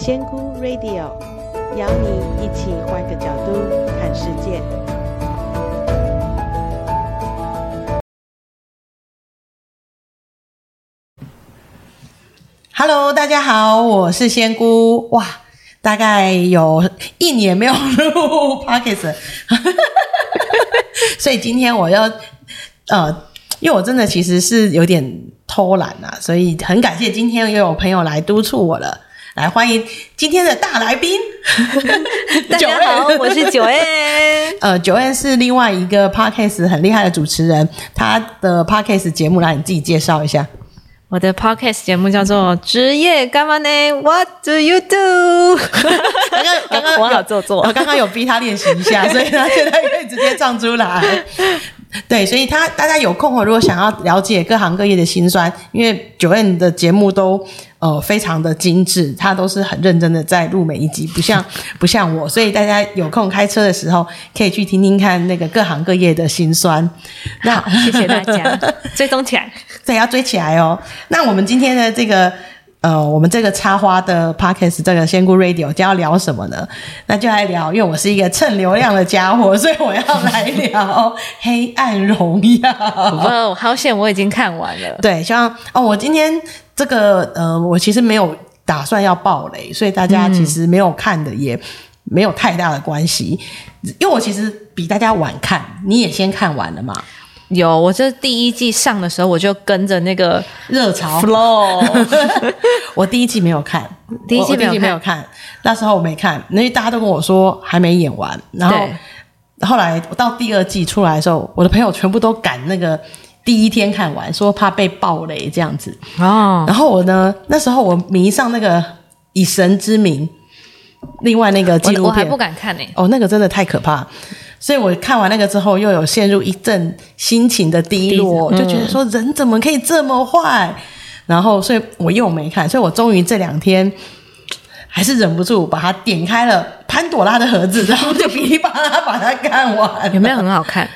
仙姑 Radio 邀你一起换个角度看世界。Hello，大家好，我是仙姑。哇，大概有一年没有录 Podcast，所以今天我要呃，因为我真的其实是有点偷懒啊，所以很感谢今天又有朋友来督促我了。来欢迎今天的大来宾，大家好，我是 Joanne。呃，Joanne 是另外一个 Podcast 很厉害的主持人，他的 Podcast 节目来你自己介绍一下。我的 Podcast 节目叫做《职业干嘛呢？What do you do？》刚刚刚 刚我好做作，我刚刚有逼他练习一下，所以他现在可以直接唱出来。对，所以他大家有空哦，如果想要了解各行各业的辛酸，因为 Joanne 的节目都呃非常的精致，他都是很认真的在录每一集，不像不像我，所以大家有空开车的时候可以去听听看那个各行各业的辛酸。那好，谢谢大家，追踪起来，对，要追起来哦。那我们今天的这个。呃，我们这个插花的 Podcast 这个仙姑 Radio 将要聊什么呢？那就来聊，因为我是一个蹭流量的家伙，所以我要来聊 《黑暗荣耀》。哦，好险，我已经看完了。对，希望哦，我今天这个呃，我其实没有打算要爆雷，所以大家其实没有看的也没有太大的关系，嗯、因为我其实比大家晚看，你也先看完了嘛。有，我这第一季上的时候，我就跟着那个热潮 flow。我第一季没有看，第一季没有看，没有看，那时候我没看，因为大家都跟我说还没演完。然后后来我到第二季出来的时候，我的朋友全部都赶那个第一天看完，说怕被暴雷这样子。哦。然后我呢，那时候我迷上那个《以神之名》，另外那个纪录片，我，我还不敢看呢、欸。哦，那个真的太可怕。所以我看完那个之后，又有陷入一阵心情的低落，嗯、就觉得说人怎么可以这么坏？然后，所以我又没看。所以我终于这两天还是忍不住把它点开了潘朵拉的盒子，然后就噼里啪啦把它看完。有没有很好看？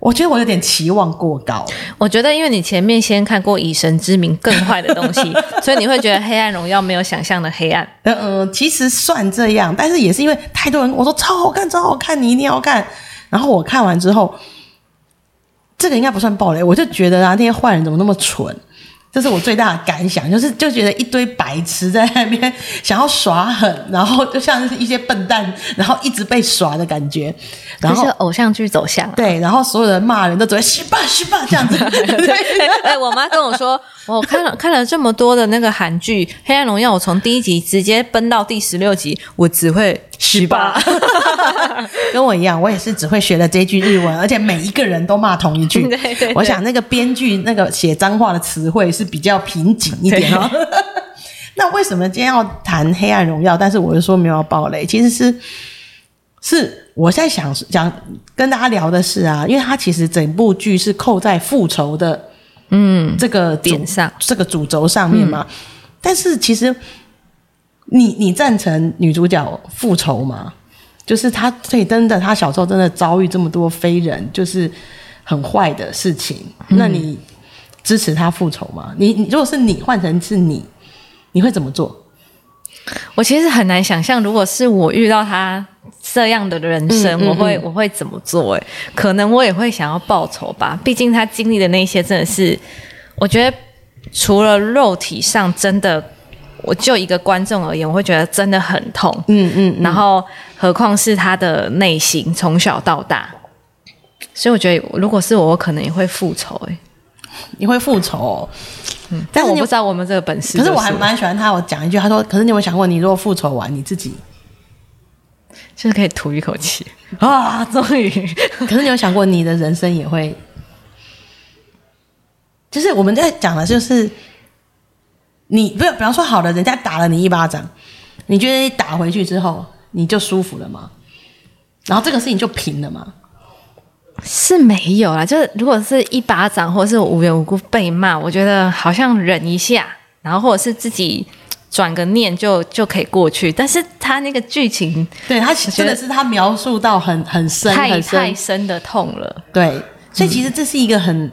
我觉得我有点期望过高。我觉得因为你前面先看过《以神之名》更坏的东西，所以你会觉得《黑暗荣耀》没有想象的黑暗。嗯嗯，其实算这样，但是也是因为太多人我说超好看，超好看，你一定要看。然后我看完之后，这个应该不算暴雷，我就觉得啊，那些坏人怎么那么蠢？这是我最大的感想，就是就觉得一堆白痴在那边 想要耍狠，然后就像是一些笨蛋，然后一直被耍的感觉，然后是偶像剧走向、啊、对，然后所有人骂人都只会西吧西吧这样子。对哎，我妈跟我说，我看了看了这么多的那个韩剧《黑暗荣耀》，我从第一集直接奔到第十六集，我只会嘘吧。跟我一样，我也是只会学了这句日文，而且每一个人都骂同一句。对对对，我想那个编剧那个写脏话的词汇。是比较瓶颈一点哦。那为什么今天要谈《黑暗荣耀》？但是我又说没有要爆雷，其实是是我在想想跟大家聊的是啊，因为它其实整部剧是扣在复仇的嗯这个点上，这个主轴上面嘛。嗯、但是其实你你赞成女主角复仇吗？就是他所以真的，他小时候真的遭遇这么多非人，就是很坏的事情。嗯、那你？支持他复仇吗？你你如果是你换成是你，你会怎么做？我其实很难想象，如果是我遇到他这样的人生，嗯嗯嗯、我会我会怎么做？哎，可能我也会想要报仇吧。毕竟他经历的那些真的是，我觉得除了肉体上真的，我就一个观众而言，我会觉得真的很痛。嗯嗯，嗯然后何况是他的内心从小到大，所以我觉得如果是我，我可能也会复仇。诶。你会复仇，哦，嗯，但我不知道我们这个本事。可是我还蛮喜欢他，我讲一句，他说：“可是你有没有想过，你如果复仇完，你自己就是可以吐一口气啊？”终于，可是你有想过，你的人生也会，就是我们在讲的，就是你不，比方说，好了，人家打了你一巴掌，你觉得你打回去之后，你就舒服了吗？然后这个事情就平了吗？是没有啦，就是如果是一巴掌，或者是无缘无故被骂，我觉得好像忍一下，然后或者是自己转个念就就可以过去。但是他那个剧情，对他真的是他描述到很很深，太很深太深的痛了。对，所以其实这是一个很，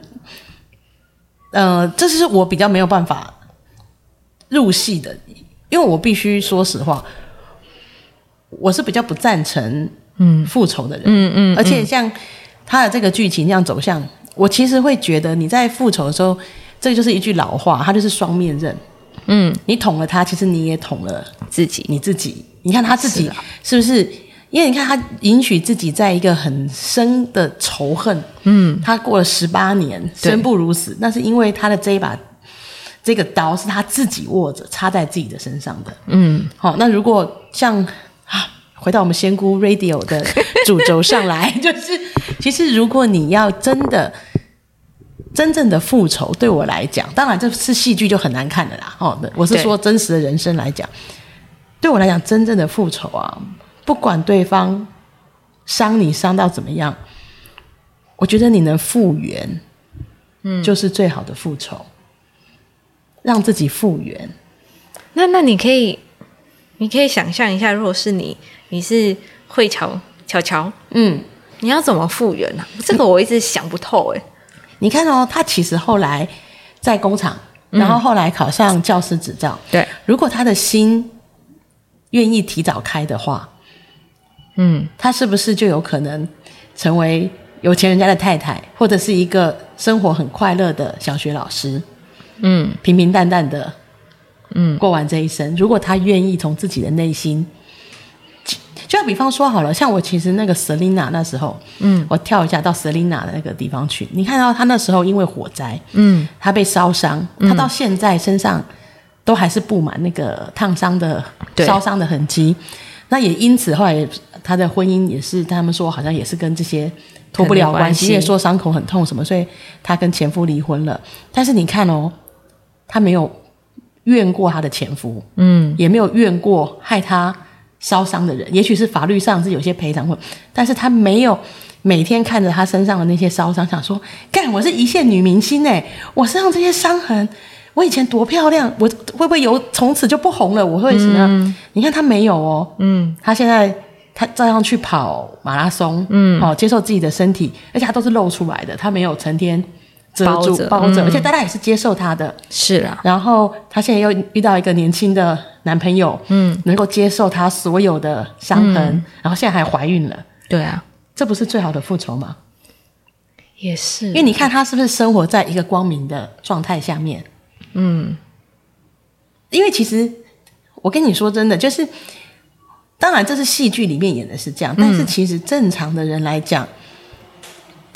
嗯、呃，这是我比较没有办法入戏的因为我必须说实话，我是比较不赞成嗯。复仇的人，嗯嗯，嗯，而且像他的这个剧情这样走向，我其实会觉得你在复仇的时候，这就是一句老话，他就是双面刃，嗯，你捅了他，其实你也捅了自己，你自己，你看他自己是不是？因为你看他允许自己在一个很深的仇恨，嗯，他过了十八年，生不如死，那是因为他的这一把。这个刀是他自己握着，插在自己的身上的。嗯，好，那如果像啊，回到我们仙姑 Radio 的主轴上来，就是其实如果你要真的真正的复仇，对我来讲，当然这是戏剧就很难看的啦。哦，我是说真实的人生来讲，对，对我来讲，真正的复仇啊，不管对方伤你伤到怎么样，我觉得你能复原，嗯，就是最好的复仇。让自己复原，那那你可以，你可以想象一下，如果是你，你是慧乔乔乔，嗯，你要怎么复原呢、啊？这个我一直想不透哎。你看哦，他其实后来在工厂，然后后来考上教师执照，对、嗯，如果他的心愿意提早开的话，嗯，他是不是就有可能成为有钱人家的太太，或者是一个生活很快乐的小学老师？嗯，平平淡淡的，嗯，过完这一生。如果他愿意从自己的内心，就像比方说好了，像我其实那个 Selina 那时候，嗯，我跳一下到 Selina 的那个地方去，你看到他那时候因为火灾，嗯，他被烧伤，他到现在身上都还是布满那个烫伤的、烧伤的痕迹。那也因此后来他的婚姻也是，他们说好像也是跟这些。脱不了关系，也说伤口很痛什么，所以她跟前夫离婚了。但是你看哦，她没有怨过她的前夫，嗯，也没有怨过害她烧伤的人。也许是法律上是有些赔偿，但是她没有每天看着她身上的那些烧伤，想说：干，我是一线女明星哎，我身上这些伤痕，我以前多漂亮，我会不会有从此就不红了？我会什么？嗯，你看她没有哦，嗯，她现在。他照样去跑马拉松，嗯，好、哦，接受自己的身体，而且他都是露出来的，他没有成天遮住包着，而且大家也是接受他的，是啊。然后他现在又遇到一个年轻的男朋友，嗯，能够接受他所有的伤痕，嗯、然后现在还怀孕了，对啊，这不是最好的复仇吗？也是，因为你看他是不是生活在一个光明的状态下面？嗯，因为其实我跟你说真的，就是。当然，这是戏剧里面演的是这样，但是其实正常的人来讲，嗯、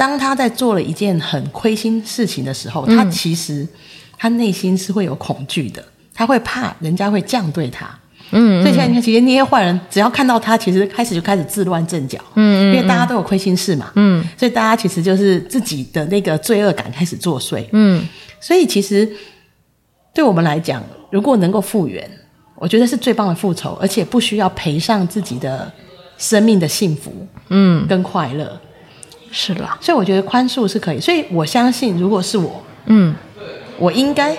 当他在做了一件很亏心事情的时候，嗯、他其实他内心是会有恐惧的，他会怕人家会这样对他。嗯，所以现在你看，其实那些坏人只要看到他，其实开始就开始自乱阵脚。嗯，因为大家都有亏心事嘛。嗯，所以大家其实就是自己的那个罪恶感开始作祟。嗯，所以其实对我们来讲，如果能够复原。我觉得是最棒的复仇，而且不需要赔上自己的生命的幸福，嗯，跟快乐，是啦。所以我觉得宽恕是可以。所以我相信，如果是我，嗯，我应该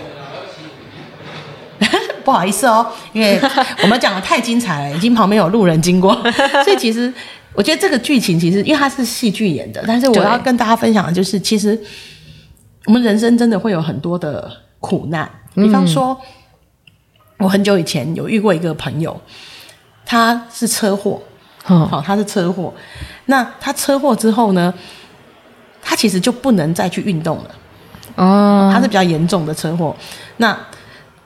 不好意思哦，因为我们讲的太精彩了，已经旁边有路人经过，所以其实我觉得这个剧情其实因为它是戏剧演的，但是我要跟大家分享的就是，其实我们人生真的会有很多的苦难，比方说。嗯我很久以前有遇过一个朋友，他是车祸，好、哦，他是车祸。那他车祸之后呢，他其实就不能再去运动了。哦，他是比较严重的车祸，那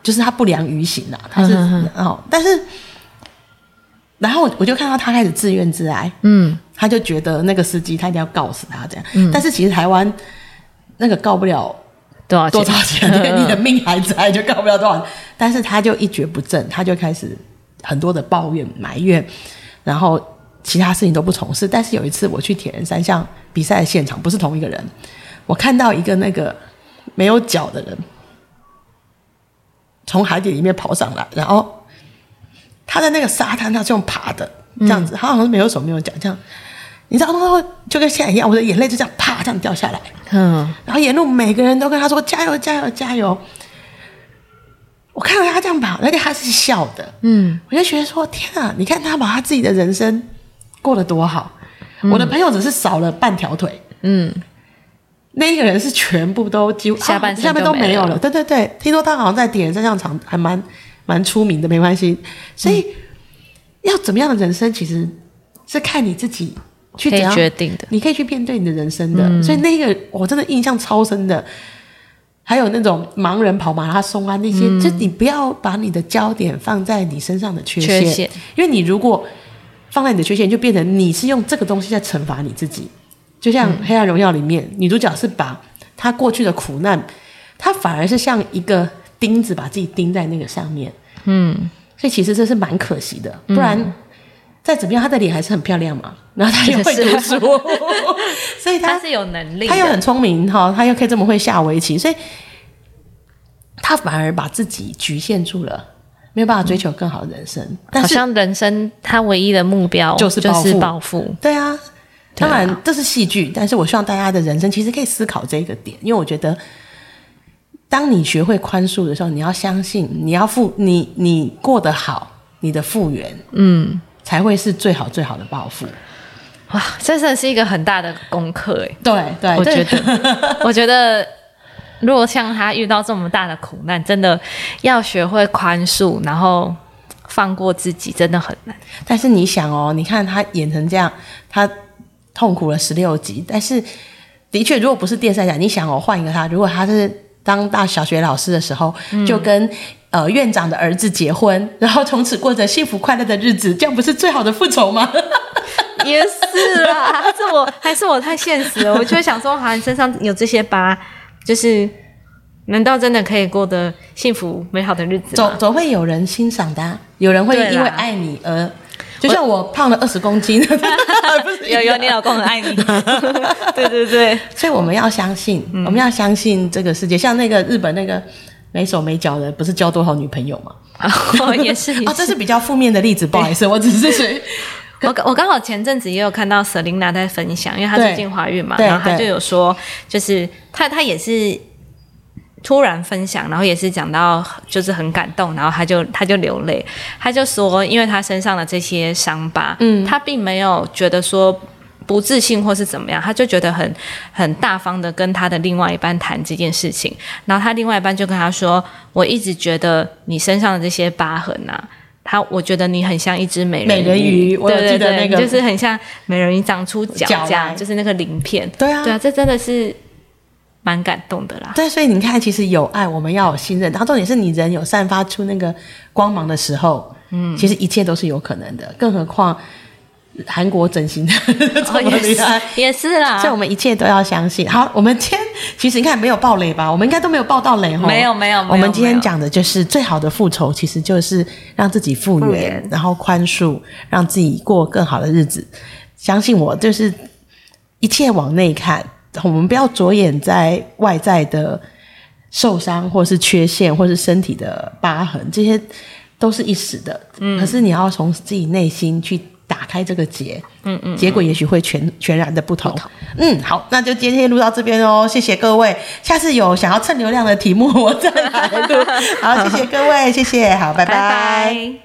就是他不良于行了。他是哦，但是，然后我就看到他开始自怨自艾。嗯，他就觉得那个司机他一定要告死他这样。嗯，但是其实台湾那个告不了。多少钱？多少钱？你的命还在，就告不了多少。但是他就一蹶不振，他就开始很多的抱怨、埋怨，然后其他事情都不从事。但是有一次我去铁人三项比赛的现场，不是同一个人，我看到一个那个没有脚的人从海底里面跑上来，然后他在那个沙滩，他是用爬的这样子，他好像是没有手没有脚这样。你知道吗？就跟现在一样，我的眼泪就这样啪这样掉下来。嗯，然后沿路每个人都跟他说加油加油加油。我看到他这样跑，而且他是笑的。嗯，我就觉得说天啊，你看他把他自己的人生过得多好。嗯，我的朋友只是少了半条腿。嗯，那一个人是全部都几乎下半下面都没有了。对对对，听说他好像在铁人三项场还蛮蛮出名的，没关系。所以、嗯、要怎么样的人生，其实是看你自己去怎样决定的。你可以去面对你的人生的。嗯、所以那个我真的印象超深的。还有那种盲人跑马拉松啊，那些，嗯、就你不要把你的焦点放在你身上的缺陷，缺陷，因为你如果放在你的缺陷，就变成你是用这个东西在惩罚你自己。就像《黑暗荣耀》里面，嗯、女主角是把她过去的苦难，她反而是像一个钉子，把自己钉在那个上面。嗯，所以其实这是蛮可惜的。不然、嗯、再怎么样，她的脸还是很漂亮嘛。然后他又会读书，所以他是有能力，他又很聪明哈，他又可以这么会下围棋，所以他反而把自己局限住了，没有办法追求更好的人生。嗯、但是好像人生他唯一的目标就是就是暴富。对啊。当然，这是戏剧，但是我希望大家的人生其实可以思考这个点，因为我觉得，当你学会宽恕的时候，你要相信，你要复你你过得好，你的复原，嗯，才会是最好最好的报复。哇，这真的是一个很大的功课哎。对对，我觉得，我觉得，如果像他遇到这么大的苦难，真的要学会宽恕，然后放过自己，真的很难。但是你想哦，你看他演成这样，他。痛苦了十六集，但是的确，如果不是电视来讲，你想哦换一个他，如果他是当大小学老师的时候，嗯、就跟呃院长的儿子结婚，然后从此过着幸福快乐的日子，这样不是最好的复仇吗？也是啊，还是我还是我太现实了，我就会想说，好像身上有这些疤，就是难道真的可以过得幸福美好的日子吗？总总会有人欣赏的、啊，有人会因为爱你而。就像我胖了二十公斤，有有你老公很爱你，对对对，所以我们要相信，嗯、我们要相信这个世界。像那个日本那个没手没脚的，不是交多少女朋友吗？哦，也是，也是哦，这是比较负面的例子，不好意思，我只是说，我我刚好前阵子也有看到 Selina 在分享，因为她最近怀孕嘛，然后她就有说，就是她她也是。突然分享，然后也是讲到就是很感动，然后她就她就流泪，她就说，因为她身上的这些伤疤，嗯，她并没有觉得说不自信或是怎么样，他就觉得很很大方的跟他的另外一半谈这件事情，然后他另外一半就跟他说，我一直觉得你身上的这些疤痕啊，他我觉得你很像一只美人鱼，美人鱼，我记得那个，就是很像美人鱼长出脚这样，就是那个鳞片，对啊，对啊，这真的是。蛮感动的啦，对，所以你看，其实有爱，我们要有信任，然后重点是你人有散发出那个光芒的时候，嗯，其实一切都是有可能的，更何况韩国整形的 这么厉害，也是啦，所以我们一切都要相信。好，我们今天其实你看没有爆雷吧？我们应该都没有爆到雷哈，没有没有。我们今天讲的就是最好的复仇，其实就是让自己复原，复然后宽恕，让自己过更好的日子。相信我，就是一切往内看。我们不要着眼在外在的受伤，或是缺陷，或是身体的疤痕，这些都是一时的。嗯，可是你要从自己内心去打开这个结，嗯嗯，结果也许会全全然的不同。嗯，好，那就今天录到这边哦，谢谢各位。下次有想要蹭流量的题目，我再来录。好，谢谢各位，谢谢，好，拜拜。拜拜。